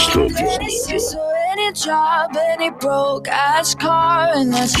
Estúdio. any job, any broke ass car, and let's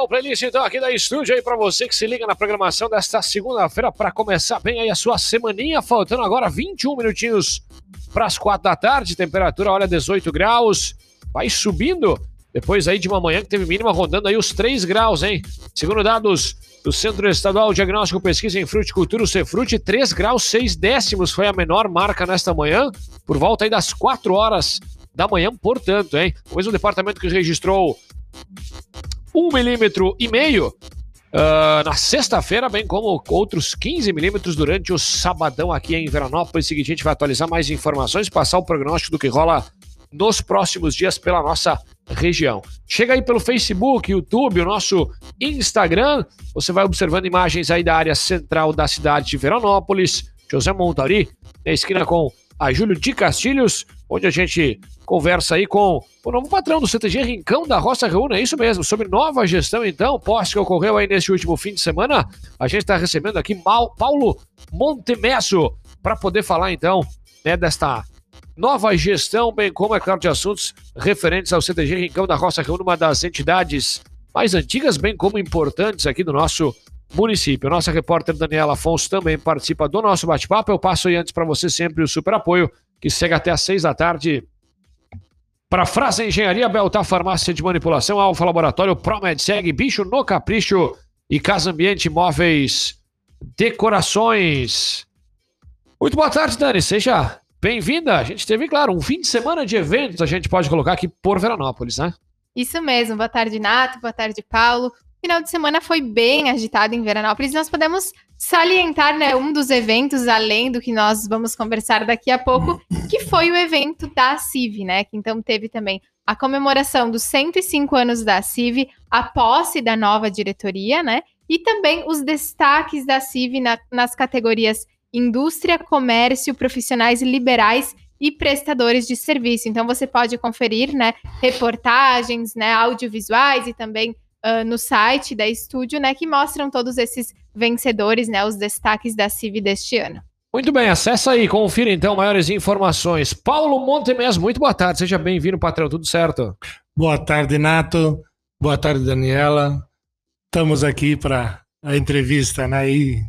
O playlist então aqui da estúdio aí para você que se liga na programação desta segunda-feira para começar bem aí a sua semaninha, faltando agora 21 minutinhos para as 4 da tarde, temperatura olha 18 graus, vai subindo depois aí de uma manhã que teve mínima rondando aí os 3 graus, hein? Segundo dados do Centro Estadual Diagnóstico Pesquisa em Fruticultura, o Cefrute, 3 graus 6 décimos foi a menor marca nesta manhã, por volta aí das 4 horas da manhã, portanto, hein? O mesmo departamento que registrou um milímetro e meio uh, na sexta-feira, bem como outros 15 milímetros durante o sabadão aqui em Veranópolis. Seguinte, a gente vai atualizar mais informações, passar o prognóstico do que rola nos próximos dias pela nossa região. Chega aí pelo Facebook, YouTube, o nosso Instagram. Você vai observando imagens aí da área central da cidade de Veranópolis. José Montari, na esquina com a Júlio de Castilhos, onde a gente conversa aí com o novo patrão do CTG Rincão da Roça Reúna, é isso mesmo, sobre nova gestão então, posse que ocorreu aí nesse último fim de semana, a gente está recebendo aqui Mal, Paulo Montemesso para poder falar então né, desta nova gestão, bem como, é claro, de assuntos referentes ao CTG Rincão da Roça Reúna, uma das entidades mais antigas, bem como importantes aqui do nosso município. Nossa repórter Daniela Afonso também participa do nosso bate-papo. Eu passo aí antes para você sempre o super apoio, que segue até às seis da tarde para Frase Engenharia, Beltar Farmácia de Manipulação, Alfa Laboratório, Promed Segue, Bicho no Capricho e Casa Ambiente Móveis Decorações. Muito boa tarde, Dani. Seja bem-vinda. A gente teve, claro, um fim de semana de eventos, a gente pode colocar aqui por Veranópolis, né? Isso mesmo. Boa tarde, Nato. Boa tarde, Paulo final de semana foi bem agitado em Veranópolis. Nós podemos salientar né, um dos eventos, além do que nós vamos conversar daqui a pouco, que foi o evento da CIV, né? Que então teve também a comemoração dos 105 anos da CIV, a posse da nova diretoria, né? E também os destaques da CIV na, nas categorias indústria, comércio, profissionais liberais e prestadores de serviço. Então você pode conferir, né, reportagens, né, audiovisuais e também uh, no site da estúdio, né, que mostram todos esses vencedores, né, os destaques da CIV deste ano. Muito bem, acessa aí, confira então maiores informações. Paulo Montemes, muito boa tarde, seja bem-vindo, patrão, tudo certo? Boa tarde, Nato. Boa tarde, Daniela. Estamos aqui para a entrevista, né? E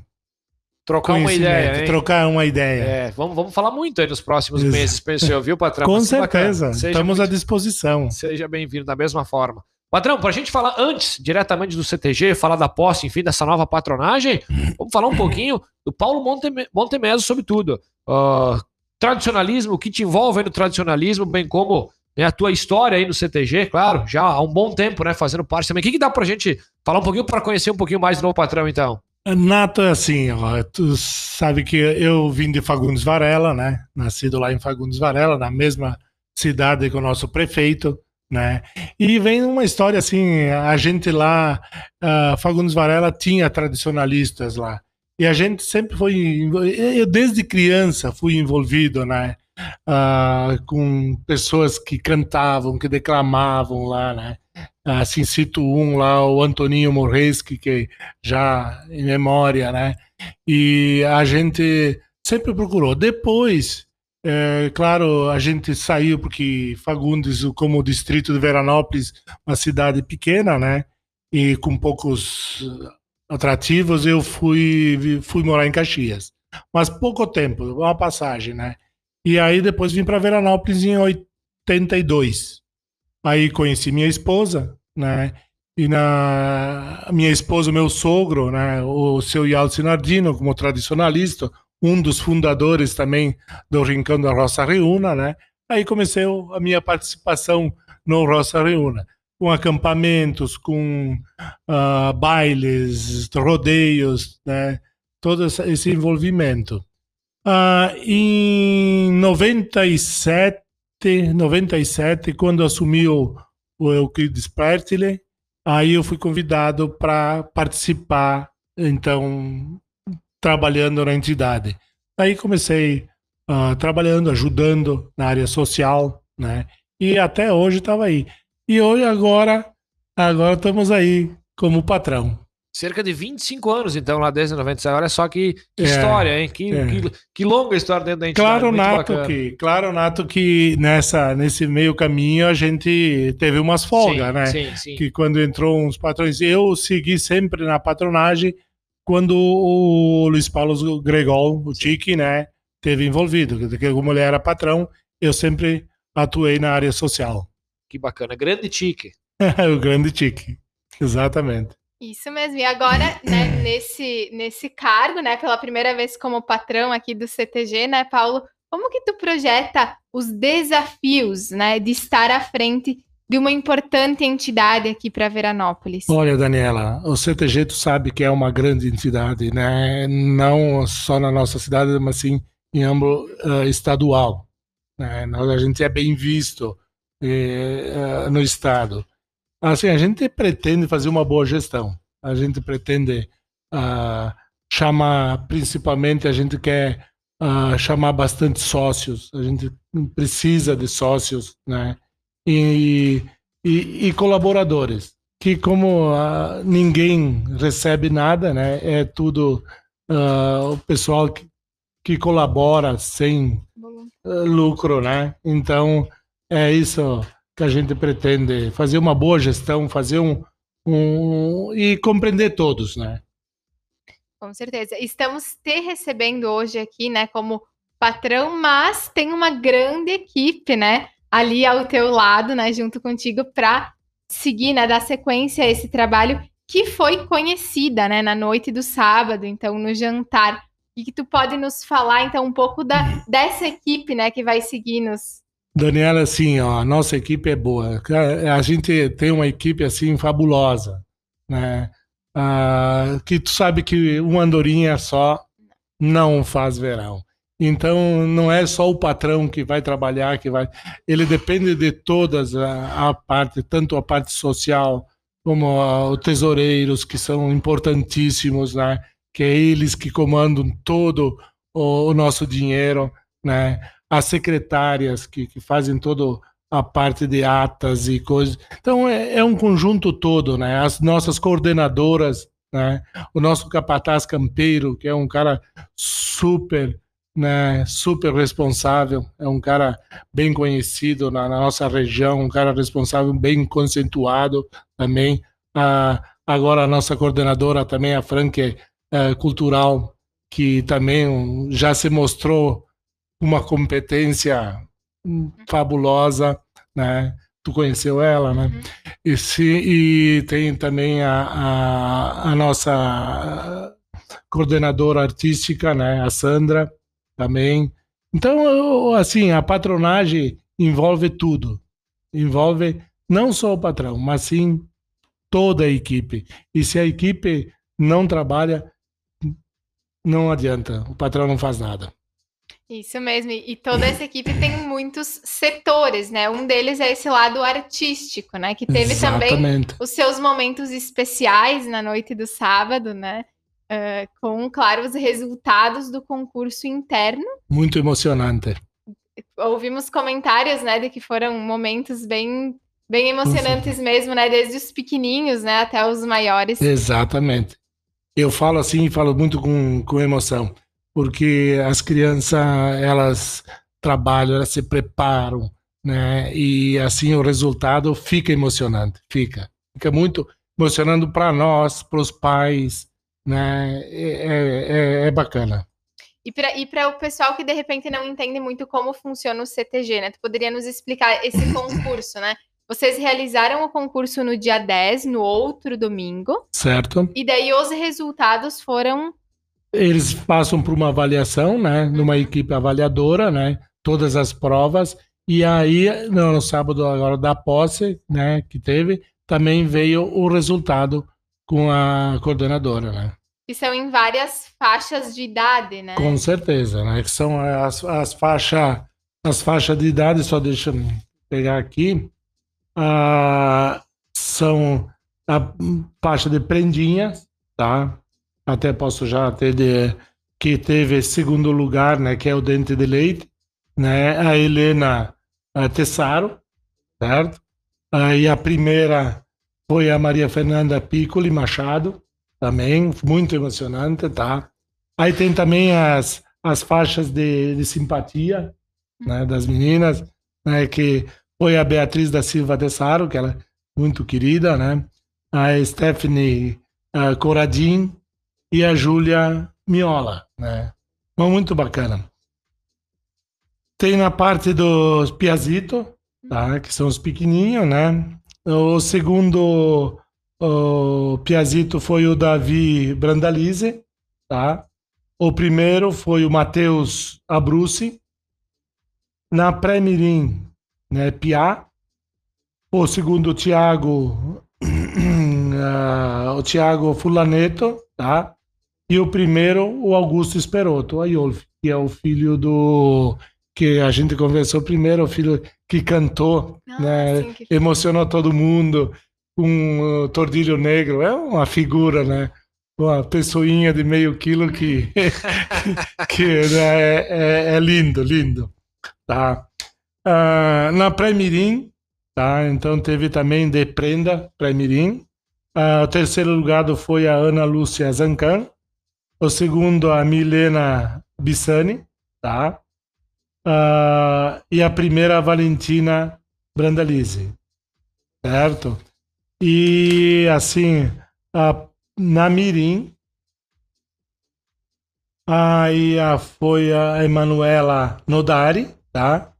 trocar uma ideia, hein? Trocar uma ideia. É, vamos, vamos falar muito aí nos próximos meses, pensou, viu, patrão? Com certeza, estamos muito... à disposição. Seja bem-vindo da mesma forma. Patrão, para a gente falar antes, diretamente do CTG, falar da posse, enfim, dessa nova patronagem, vamos falar um pouquinho do Paulo Monteme Montemeso sobre tudo. Uh, tradicionalismo, o que te envolve no tradicionalismo, bem como né, a tua história aí no CTG, claro, já há um bom tempo, né, fazendo parte também. O que, que dá para a gente falar um pouquinho para conhecer um pouquinho mais do novo patrão, então? Nato é assim, ó, tu sabe que eu vim de Fagundes Varela, né, nascido lá em Fagundes Varela, na mesma cidade que o nosso prefeito, né? E vem uma história assim, a gente lá, uh, Fagundes Varela tinha tradicionalistas lá. E a gente sempre foi, eu desde criança fui envolvido, né? Uh, com pessoas que cantavam, que declamavam lá, né? Assim, cito um lá, o Antoninho Morreschi, que já em memória, né? E a gente sempre procurou. Depois, é, claro, a gente saiu porque Fagundes, como o distrito de Veranópolis, uma cidade pequena, né? E com poucos atrativos, eu fui, fui morar em Caxias. Mas pouco tempo, uma passagem, né? E aí depois vim para Veranópolis em 82. Aí conheci minha esposa, né? E na minha esposa, meu sogro, né, o seu Yalcin Nardino, como tradicionalista, um dos fundadores também do Rincão da Roça Reúna, né? Aí comecei a minha participação no Roça Reúna, com acampamentos, com uh, bailes, rodeios, né? Todo esse envolvimento. Uh, em 97, 97, quando assumiu o Euclides Pertile, Aí eu fui convidado para participar, então, trabalhando na entidade. Aí comecei uh, trabalhando, ajudando na área social, né? E até hoje estava aí. E hoje, agora, agora estamos aí como patrão. Cerca de 25 anos, então, lá desde 96. Olha só que, que é, história, hein? Que, é. que, que, longa história dentro da entidade. Claro, Nato, que, claro, Nato, que nessa, nesse meio caminho a gente teve umas folgas, sim, né? Sim, sim. Que quando entrou uns patrões, eu segui sempre na patronagem quando o Luiz Paulo Gregol, o Tique, né, teve envolvido. Porque como ele era patrão, eu sempre atuei na área social. Que bacana. Grande Tique. o grande Tique. Exatamente. Isso mesmo. E agora, né, nesse, nesse cargo, né, pela primeira vez como patrão aqui do CTG, né, Paulo, como que tu projeta os desafios, né, de estar à frente de uma importante entidade aqui para Veranópolis? Olha, Daniela, o CTG tu sabe que é uma grande entidade, né? Não só na nossa cidade, mas sim em âmbito uh, estadual. Né? A gente é bem visto uh, no estado. Assim, a gente pretende fazer uma boa gestão. A gente pretende uh, chamar, principalmente, a gente quer uh, chamar bastante sócios. A gente precisa de sócios, né? E, e, e colaboradores. Que como uh, ninguém recebe nada, né? É tudo o pessoal que, que colabora sem lucro, né? Então, é isso que a gente pretende fazer uma boa gestão, fazer um, um e compreender todos, né? Com certeza. Estamos te recebendo hoje aqui, né, como patrão, mas tem uma grande equipe, né, ali ao teu lado, né, junto contigo para seguir, né, dar sequência a esse trabalho que foi conhecida, né, na noite do sábado, então no jantar. E que tu pode nos falar então um pouco da dessa equipe, né, que vai seguir nos Daniela, assim, ó, a nossa equipe é boa. A gente tem uma equipe assim fabulosa, né? Ah, que tu sabe que uma andorinha só não faz verão. Então não é só o patrão que vai trabalhar, que vai. Ele depende de todas a, a parte, tanto a parte social como a, os tesoureiros que são importantíssimos, né? Que é eles que comandam todo o, o nosso dinheiro, né? as secretárias que, que fazem toda a parte de atas e coisas. Então é, é, um conjunto todo, né? As nossas coordenadoras, né? O nosso capataz campeiro, que é um cara super, né? Super responsável, é um cara bem conhecido na, na nossa região, um cara responsável, bem conceituado também. Ah, agora a nossa coordenadora também, a Franque é, Cultural, que também já se mostrou uma competência fabulosa, né? Tu conheceu ela, né? Uhum. E, se, e tem também a, a, a, nossa coordenadora artística, né? A Sandra, também. Então, assim, a patronagem envolve tudo. Envolve não só o patrão, mas sim toda a equipe. E se a equipe não trabalha, não adianta, o patrão não faz nada. Isso mesmo, e toda essa equipe tem muitos setores, né? Um deles é esse lado artístico, né? Que teve Exatamente. também os seus momentos especiais na noite do sábado, né? Uh, com, claro, os resultados do concurso interno. Muito emocionante. Ouvimos comentários, né, de que foram momentos bem, bem emocionantes Sim. mesmo, né? Desde os pequenininhos, né, até os maiores. Exatamente. Eu falo assim, falo muito com, com emoção porque as crianças elas trabalham, elas se preparam, né? E assim o resultado fica emocionante, fica, fica muito emocionando para nós, para os pais, né? É, é, é, é bacana. E para o pessoal que de repente não entende muito como funciona o CTG, né? Tu poderia nos explicar esse concurso, né? Vocês realizaram o concurso no dia 10, no outro domingo. Certo. E daí os resultados foram eles passam por uma avaliação, né, numa equipe avaliadora, né, todas as provas, e aí no, no sábado agora da posse, né, que teve, também veio o resultado com a coordenadora, né. E são em várias faixas de idade, né? Com certeza, né, que são as, as faixas as faixas de idade, só deixa eu pegar aqui, ah, são a faixa de prendinhas, tá? Até posso já ter de que teve segundo lugar, né, que é o Dente de Leite, né? A Helena a Tessaro, certo? Aí a primeira foi a Maria Fernanda Piccoli Machado, também muito emocionante, tá? Aí tem também as, as faixas de, de simpatia, né, das meninas, né, que foi a Beatriz da Silva Tessaro, que ela é muito querida, né? A Stephanie uh, Coradin e a Júlia Miola, né? Muito bacana. Tem na parte dos Piazito, tá? Que são os pequenininhos, né? O segundo o Piazito foi o Davi Brandalize, tá? O primeiro foi o Matheus Abruzzi. Na pré-mirim, né, Piá. O segundo, o Thiago, uh, o Thiago Fulaneto, tá? E o primeiro, o Augusto Esperotto, o Aiolfi, que é o filho do que a gente conversou primeiro, o filho que cantou, ah, né? Sim, que... Emocionou todo mundo com o Tordilho Negro. É uma figura, né? Uma pessoinha de meio quilo que, que né, é, é, é, lindo, lindo. Tá? Uh, na Pré-Mirim, tá? então teve também de prenda Pré-Mirim. Uh, o terceiro lugar foi a Ana Lúcia Zancan. O segundo, a Milena Bissani. Tá? Uh, e a primeira, Valentina Brandalize. Certo? E assim, a, na Mirim, aí a, foi a Emanuela Nodari, tá?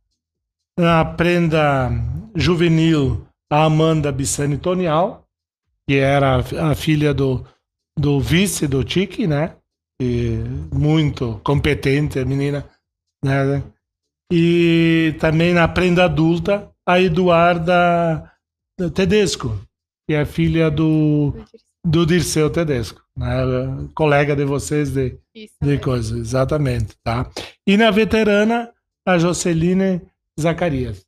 Na prenda juvenil, a Amanda Bissani Tonial, que era a, a filha do, do vice do Tiki, né? E muito competente, a menina, né? E também na prenda adulta, a Eduarda Tedesco, que é filha do, do Dirceu Tedesco, né? colega de vocês de, de coisa, exatamente, tá? E na veterana, a Joceline Zacarias.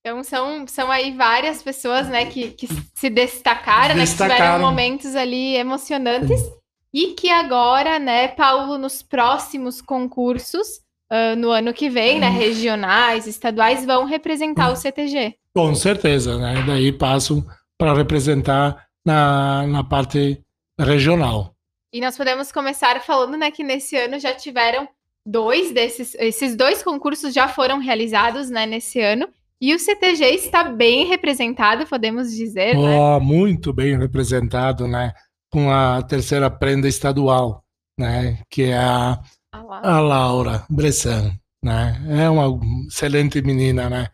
Então são, são aí várias pessoas, né, que, que se destacaram, destacaram. Né, que tiveram momentos ali emocionantes Sim. e que agora, né, Paulo, nos próximos concursos, uh, no ano que vem, né, regionais, estaduais, vão representar o CTG. Com certeza, né? Daí passam para representar na, na parte regional. E nós podemos começar falando, né, que nesse ano já tiveram dois desses, esses dois concursos já foram realizados, né, nesse ano. E o CTG está bem representado, podemos dizer, oh, né? Muito bem representado, né? Com a terceira prenda estadual, né? Que é a, a Laura Bressan, né? É uma excelente menina, né?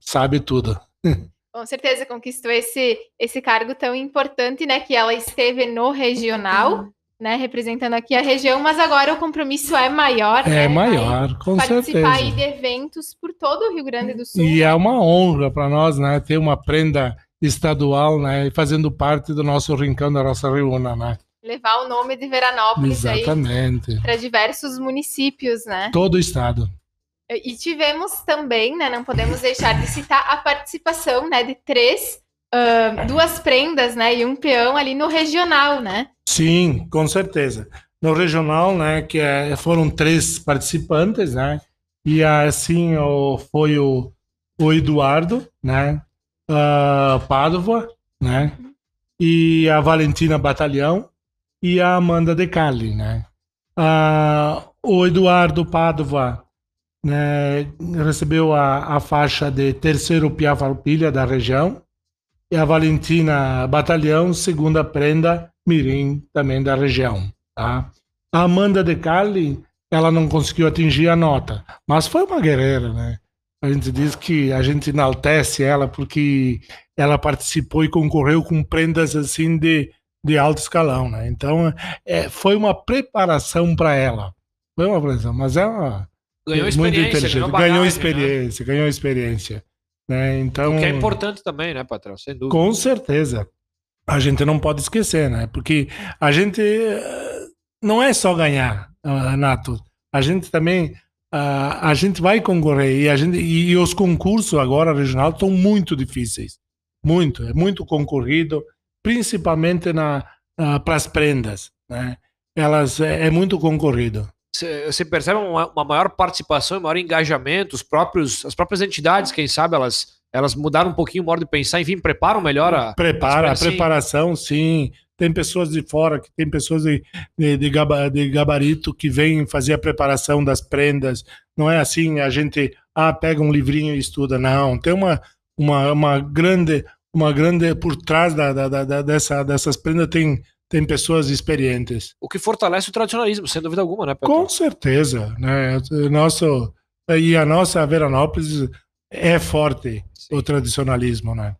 sabe tudo. Com certeza conquistou esse, esse cargo tão importante, né? Que ela esteve no regional, né? Representando aqui a região, mas agora o compromisso é maior. É né, maior, com participar certeza. Participar de eventos por todo o Rio Grande do Sul. E é uma honra para nós, né? Ter uma prenda estadual, né? Fazendo parte do nosso rincão da nossa reúna, né? Levar o nome de Veranópolis Exatamente. para diversos municípios, né? Todo o estado. E tivemos também, né, não podemos deixar de citar a participação, né, de três, uh, duas prendas, né, e um peão ali no regional, né? Sim, com certeza. No regional, né, que é, foram três participantes, né, e assim o, foi o, o Eduardo, né, uh, Padova, né, e a Valentina Batalhão e a Amanda De Cali, né. Uh, o Eduardo Padova né, recebeu a, a faixa de terceiro Pia da região e a Valentina Batalhão, segunda prenda Mirim, também da região. Tá? A Amanda De Cali, ela não conseguiu atingir a nota, mas foi uma guerreira, né? A gente diz que a gente enaltece ela porque ela participou e concorreu com prendas assim de, de alto escalão, né? Então, é, foi uma preparação para ela. Foi uma preparação, mas é uma, ganhou experiência, ganhou, bagagem, ganhou, né? experiência, né? ganhou experiência. Né? Então, o que é importante também, né, patrão? Sem dúvida. Com certeza. A gente não pode esquecer, né? Porque a gente eh, não é só ganhar, Nato. A gente também a, a gente vai concorrer e a gente e, os concursos agora regional estão muito difíceis, muito, é muito concorrido, principalmente na, na para as prendas, né? Elas é, é muito concorrido. Você percebe uma, uma, maior participação, um maior engajamento, os próprios, as próprias entidades, quem sabe, elas, elas mudaram um pouquinho o modo de pensar, enfim, preparam melhor a. Prepara, a preparação, sim. Tem pessoas de fora, que tem pessoas de, de, de, de gabarito que vêm fazer a preparação das prendas. Não é assim, a gente ah, pega um livrinho e estuda. Não, tem uma, uma, uma grande, uma grande por trás da, da, da, dessa, dessas prendas tem tem pessoas experientes. O que fortalece o tradicionalismo, sem dúvida alguma, né, Petro? Com certeza, né? Nosso e a nossa Veranópolis é forte Sim. o tradicionalismo, né?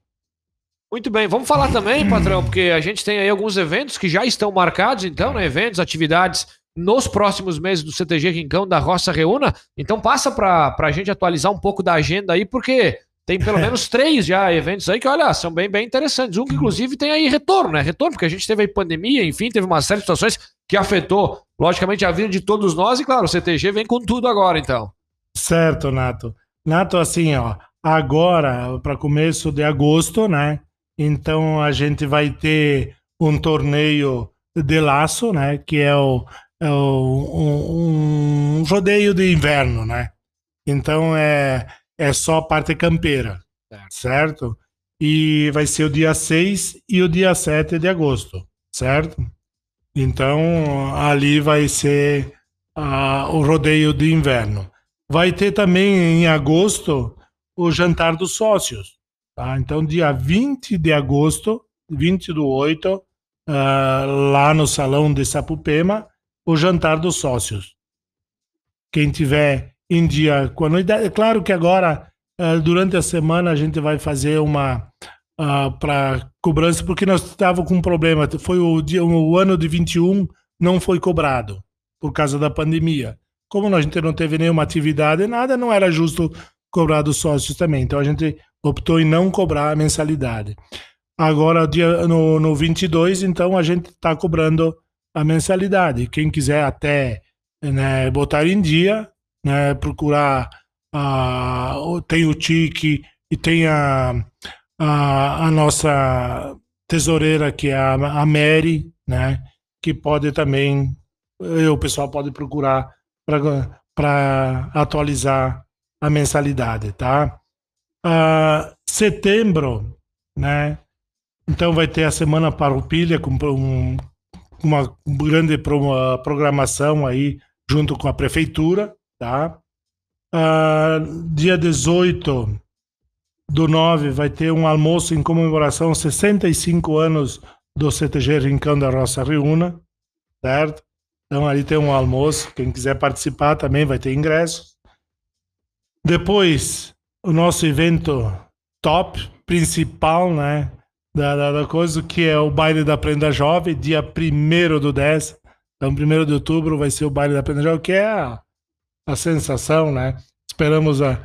Muito bem, vamos falar também, patrão, porque a gente tem aí alguns eventos que já estão marcados, então, né? Eventos, atividades nos próximos meses do CTG Rincão da Roça Reúna. Então passa para a gente atualizar um pouco da agenda aí, porque tem pelo menos três já eventos aí que, olha, são bem, bem interessantes. Um que, inclusive, tem aí retorno, né? Retorno, porque a gente teve aí pandemia, enfim, teve uma série de situações que afetou, logicamente, a vida de todos nós. E, claro, o CTG vem com tudo agora, então. Certo, Nato. Nato, assim, ó, agora, para começo de agosto, né? Então, a gente vai ter um torneio de laço, né? Que é o, é o um, um rodeio de inverno, né? Então, é é só a parte campeira, certo. certo? E vai ser o dia 6 e o dia 7 de agosto, certo? Então, ali vai ser uh, o rodeio de inverno. Vai ter também em agosto o jantar dos sócios. Tá? Então, dia 20 de agosto, 20 do 8, uh, ah, lá no Salão de Sapupema, o jantar dos sócios. Quem tiver em dia com a anuidade. É claro que agora, uh, durante a semana, a gente vai fazer uma uh, ah, para cobrança, porque nós estávamos com um problema. Foi o, dia, o ano de 21 não foi cobrado por causa da pandemia. Como a gente não teve nenhuma atividade, nada, não era justo cobrar dos sócios também. Então a gente optou em não cobrar a mensalidade. Agora, dia, no, no 22, então a gente está cobrando a mensalidade. Quem quiser até né, botar em dia, né? Procurar a tem o TIC e tem a, a, a, nossa tesoureira que é a, a Mary, né? Que pode também o pessoal pode procurar para atualizar a mensalidade, tá? Uh, setembro, né? Então vai ter a semana Parupilha com um, uma grande programação aí junto com a prefeitura, tá? Uh, dia 18 do 9 vai ter um almoço em comemoração 65 anos do CTG Rincão da Roça Reúna, certo? Então ali tem um almoço, quem quiser participar também vai ter ingressos. Depois, o nosso evento top, principal, né? Da, da, da coisa que é o baile da Prenda Jovem, dia 1 do 10. Então, 1 de outubro vai ser o baile da Prenda Jovem, que é a a sensação, né? Esperamos a,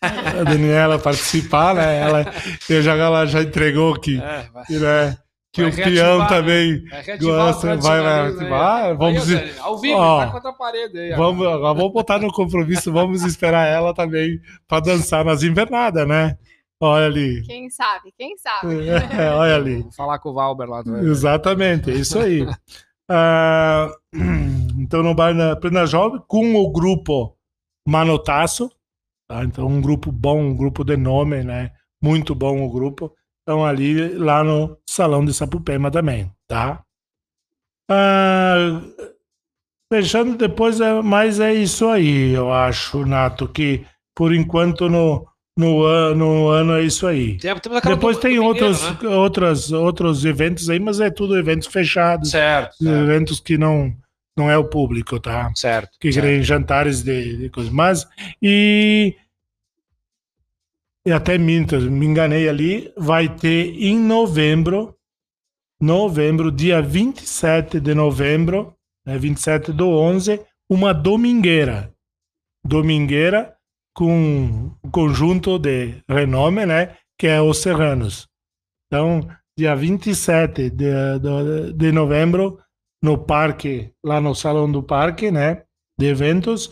a Daniela participar, né? Ela, eu já, ela já entregou que, é, né? que vai o peão né? também gosta. Vai, vai, vai, vamos aí, ao vivo, ó, tá contra a parede aí. Vamos, agora vamos botar no compromisso, vamos esperar ela também para dançar nas invernadas, né? Olha ali. Quem sabe, quem sabe. É, olha ali. Vou falar com o Valber lá também. Exatamente, é isso aí. Uh, então, no bar na Plena Jovem, com o grupo Manotaço. Tá? Então, um grupo bom, um grupo de nome, né? Muito bom o grupo. Então, ali, lá no Salão de Sapupema também, tá? Uh, fechando depois, é, mas é isso aí, eu acho, Nato, que por enquanto no, no, ano, no ano é isso aí. Tem, Depois do, tem do outros, né? outros, outros eventos aí, mas é tudo eventos fechados. Certo. certo. Eventos que não, não é o público, tá? Certo. Que certo. jantares de, de coisas. Mas, e, e até minto, me enganei ali, vai ter em novembro, novembro, dia 27 de novembro, né, 27 do 11, uma domingueira. Domingueira com um conjunto de renome, né, que é os Serranos. Então, dia 27 de, de, de novembro, no parque, lá no Salão do Parque, né, de eventos,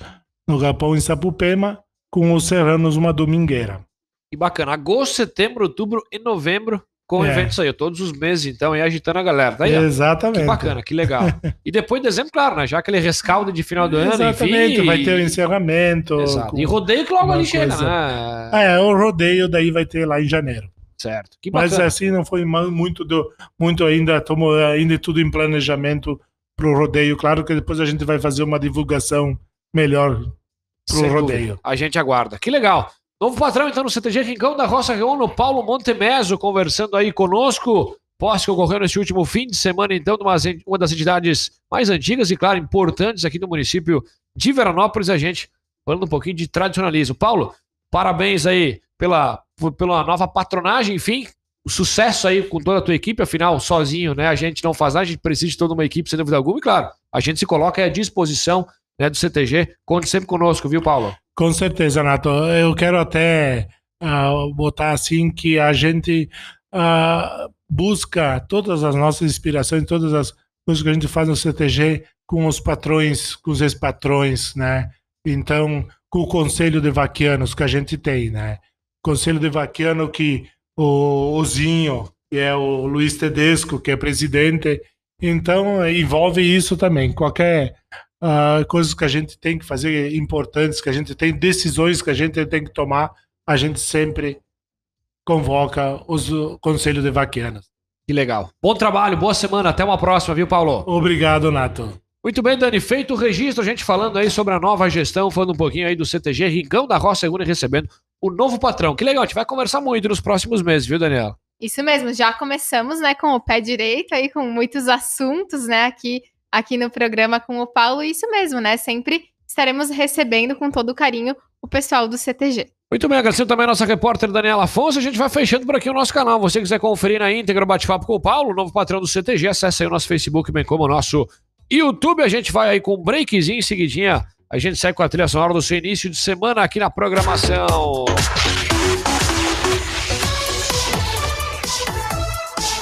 no Galpão em Sapupema, com os Serranos uma domingueira. Que bacana. Agosto, setembro, outubro e novembro com É. eventos aí, todos os meses, então, e agitando a galera. Aí, ó. Exatamente. Que bacana, que legal. E depois de dezembro, claro, né? Já aquele rescaldo de final do ano, Exatamente, enfim. vai ter o encerramento. Exato. E rodeio que logo ali chega, né? É, o rodeio daí vai ter lá em janeiro. Certo. Que Mas assim não foi muito do, muito ainda, estamos ainda tudo em planejamento pro rodeio. Claro que depois a gente vai fazer uma divulgação melhor pro Sem rodeio. dúvida. A gente aguarda. Que legal. Novo patrão, então, no CTG Rincão da Roça Reúno, Paulo Montemeso, conversando aí conosco. Posse que ocorreu nesse último fim de semana, então, de uma, das entidades mais antigas e, claro, importantes aqui do município de Veranópolis. A gente falando um pouquinho de tradicionalismo. Paulo, parabéns aí pela, pela nova patronagem, enfim. Sucesso aí com toda a tua equipe, afinal, sozinho, né? A gente não faz nada, a gente precisa de toda uma equipe, sem dúvida alguma. E, claro, a gente se coloca à disposição né, do CTG. Conte sempre conosco, viu, Paulo? Com certeza, Nato. Eu quero até ah, botar assim que a gente ah, busca todas as nossas inspirações, todas as coisas que a gente faz no CTG com os patrões, com os ex-patrões, né? Então, com o conselho de vaquianos que a gente tem, né? Conselho de vaquiano que o Ozinho, que é o Luiz Tedesco, que é presidente, então envolve isso também. Qualquer ah, coisas que a gente tem que fazer importantes, que a gente tem decisões que a gente tem que tomar, a gente sempre convoca os o Conselho de Vaquianas. Que legal. Bom trabalho, boa semana. Até uma próxima, viu, Paulo? Obrigado, Nato. Muito bem, Dani. Feito o registro, a gente falando aí sobre a nova gestão, falando um pouquinho aí do CTG, Rincão da Roça Segunda recebendo o novo patrão. Que legal, a gente vai conversar muito nos próximos meses, viu, Daniela? Isso mesmo, já começamos, né, com o pé direito aí, com muitos assuntos, né, aqui, aqui no programa com o Paulo. Isso mesmo, né? Sempre estaremos recebendo com todo carinho o pessoal do CTG. Muito bem, agradecendo também a nossa repórter Daniela Afonso. A gente vai fechando por aqui o nosso canal. Você quiser conferir na íntegra o bate-papo com o Paulo, novo patrão do CTG, acesse aí o nosso Facebook, bem como o nosso YouTube. A gente vai aí com um breakzinho em seguidinha. A gente segue com a trilha sonora do seu início de semana aqui na programação.